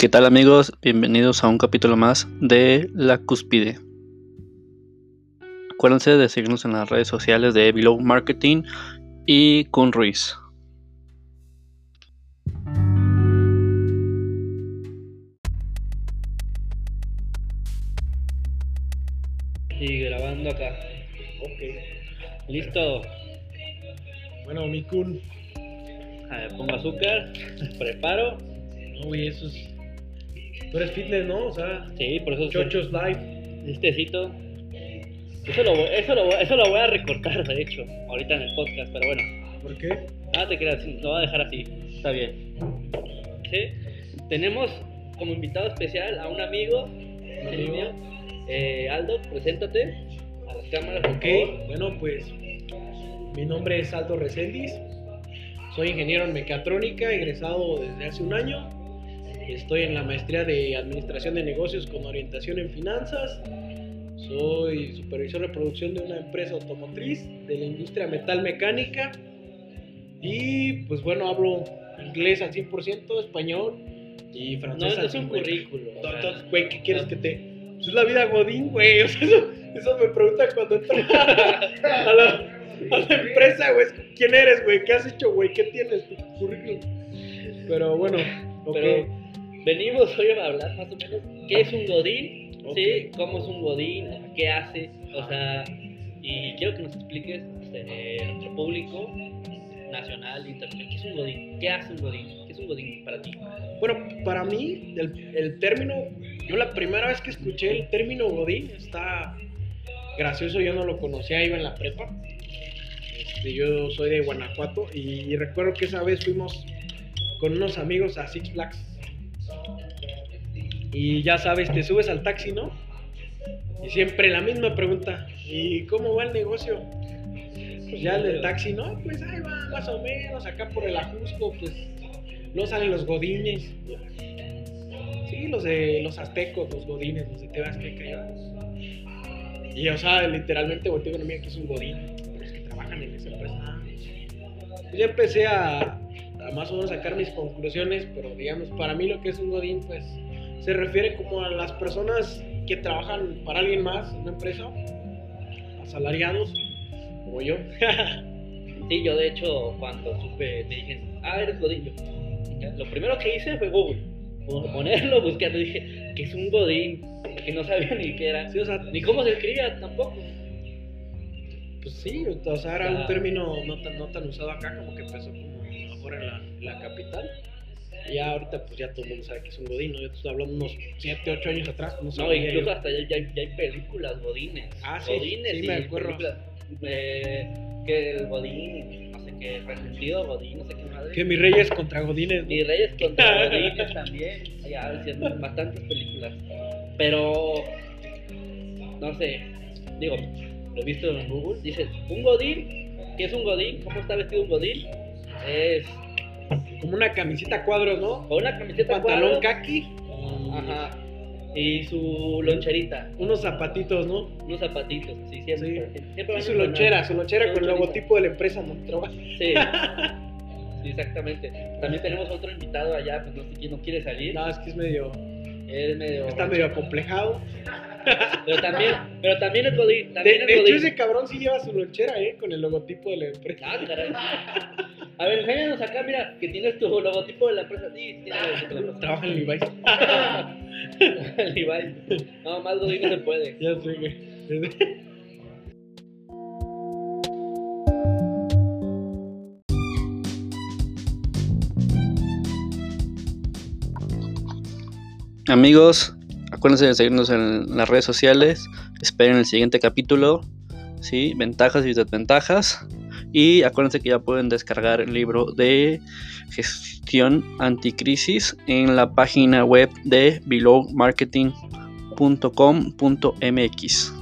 ¿Qué tal amigos? Bienvenidos a un capítulo más de La Cúspide. Acuérdense de seguirnos en las redes sociales de Below Marketing y Kun Ruiz. Y grabando acá. Ok. Listo. Bueno, mi Kun. A ver, pongo azúcar, preparo. No, güey, eso es. Tú eres fitness, ¿no? O sea, Sí, por eso Chochos Live. Tecito. Eso lo, voy- eso, lo, eso lo voy a recortar, de hecho, ahorita en el podcast, pero bueno. ¿Por qué? Ah, te creas, lo voy a dejar así. Está bien. Sí. Tenemos como invitado especial a un amigo, Un el amigo. mío. Eh, Aldo, preséntate a las cámaras, Ok, favor. bueno, pues. Mi nombre es Aldo Reséndiz. Soy ingeniero en mecatrónica, egresado desde hace un año. Estoy en la maestría de Administración de Negocios con orientación en finanzas. Soy supervisor de producción de una empresa automotriz de la industria metal mecánica. Y pues bueno, hablo inglés al 100%, español y No, francés esto al es un 50%. currículo. Entonces, güey, ¿qué quieres no. que te.? Pues es la vida Godín, güey. O sea, eso, eso me preguntan cuando entro a la, a la empresa, güey. ¿Quién eres, güey? ¿Qué has hecho, güey? ¿Qué tienes tu currículum? Pero bueno, ok. Pero venimos hoy a hablar más o menos qué es un godín, Ok. ¿sí? ¿Cómo es un godín? ¿Qué hace? O sea, y quiero que nos expliques este, a nuestro público nacional, internacional, ¿qué es un godín? ¿Qué hace un godín? ¿Qué es un godín para ti? Bueno, para mí, el, el término. Yo la primera vez que escuché el término Godín está gracioso. Yo no lo conocía, iba en la prepa. Este, yo soy de Guanajuato y recuerdo que esa vez fuimos con unos amigos a Six Flags. Y ya sabes, te subes al taxi, ¿no? Y siempre la misma pregunta. ¿Y cómo va el negocio? Pues ya el del taxi, ¿no? Pues ahí va, más o menos, acá por el Ajusco, pues no salen los godines. Sí, los de los aztecos, los godines, los de ya. Y, o sea, literalmente volteo con mía que es un godín. Los que trabajan en esa empresa. Pues ya empecé a, a más o menos sacar mis conclusiones, pero digamos, para mí lo que es un godín, pues se refiere como a las personas que trabajan para alguien más en una empresa, asalariados, como yo. Sí, yo de hecho cuando supe, me dijeron, ah, eres godín, yo, lo primero que hice fue Google, ponerlo, buscarlo, dije, ¿qué es un godín? Que no sabía ni qué era, Sí, o sea, ni cómo se escribía tampoco. Pues sí, o sea, era un término no tan, no tan usado acá, como que empezó como afuera en la, en la capital. Y ya ahorita, pues ya todo el mundo sabe que es un godín, ¿no? Yo te estoy hablando unos 7, 8 años atrás, no No, sabía incluso hasta ya, ya hay, ya hay películas godines. Ah, sí, godines sí, y me acuerdo. eh, que el godín, no sé qué, resentido godín, no sé qué madre. Que mis reyes contra godines, ¿no? Mis Reyes contra Godines también. Ya, sí, bastantes películas. Pero, no sé, digo, lo he visto en Google. Dice, un Godín, ¿qué es un Godín? ¿Cómo está vestido un Godín? Es Como una camiseta a cuadros, ¿no? con una camiseta Pantalón cuadros, kaki. Ajá. Y su loncherita, Unos zapatitos, ¿no? unos zapatitos, sí, siempre. siempre Y su lonchera, su lonchera con el logotipo de la empresa Montrova. Sí. Sí, exactamente. También tenemos otro invitado allá, pues no sé quién no quiere salir. No, es que es medio. Es medio. Está medio acomplejado. Pero también, pero también es Godín. De, También de es hecho, ese cabrón sí lleva su lonchera, ¿eh? Con el logotipo de la empresa. Ah, caray. A ver, enséñanos acá, mira, que tienes tu logotipo de la empresa. Sí, el de la Trabaja en Levi's. El Levi's. No, más Godín no se puede. Ya sé, güey. Amigos, acuérdense de seguirnos en las redes sociales. Esperen el siguiente capítulo. ¿sí? Ventajas y desventajas. Y acuérdense que ya pueden descargar el libro de gestión anticrisis en la página web de belowmarketing.com.mx.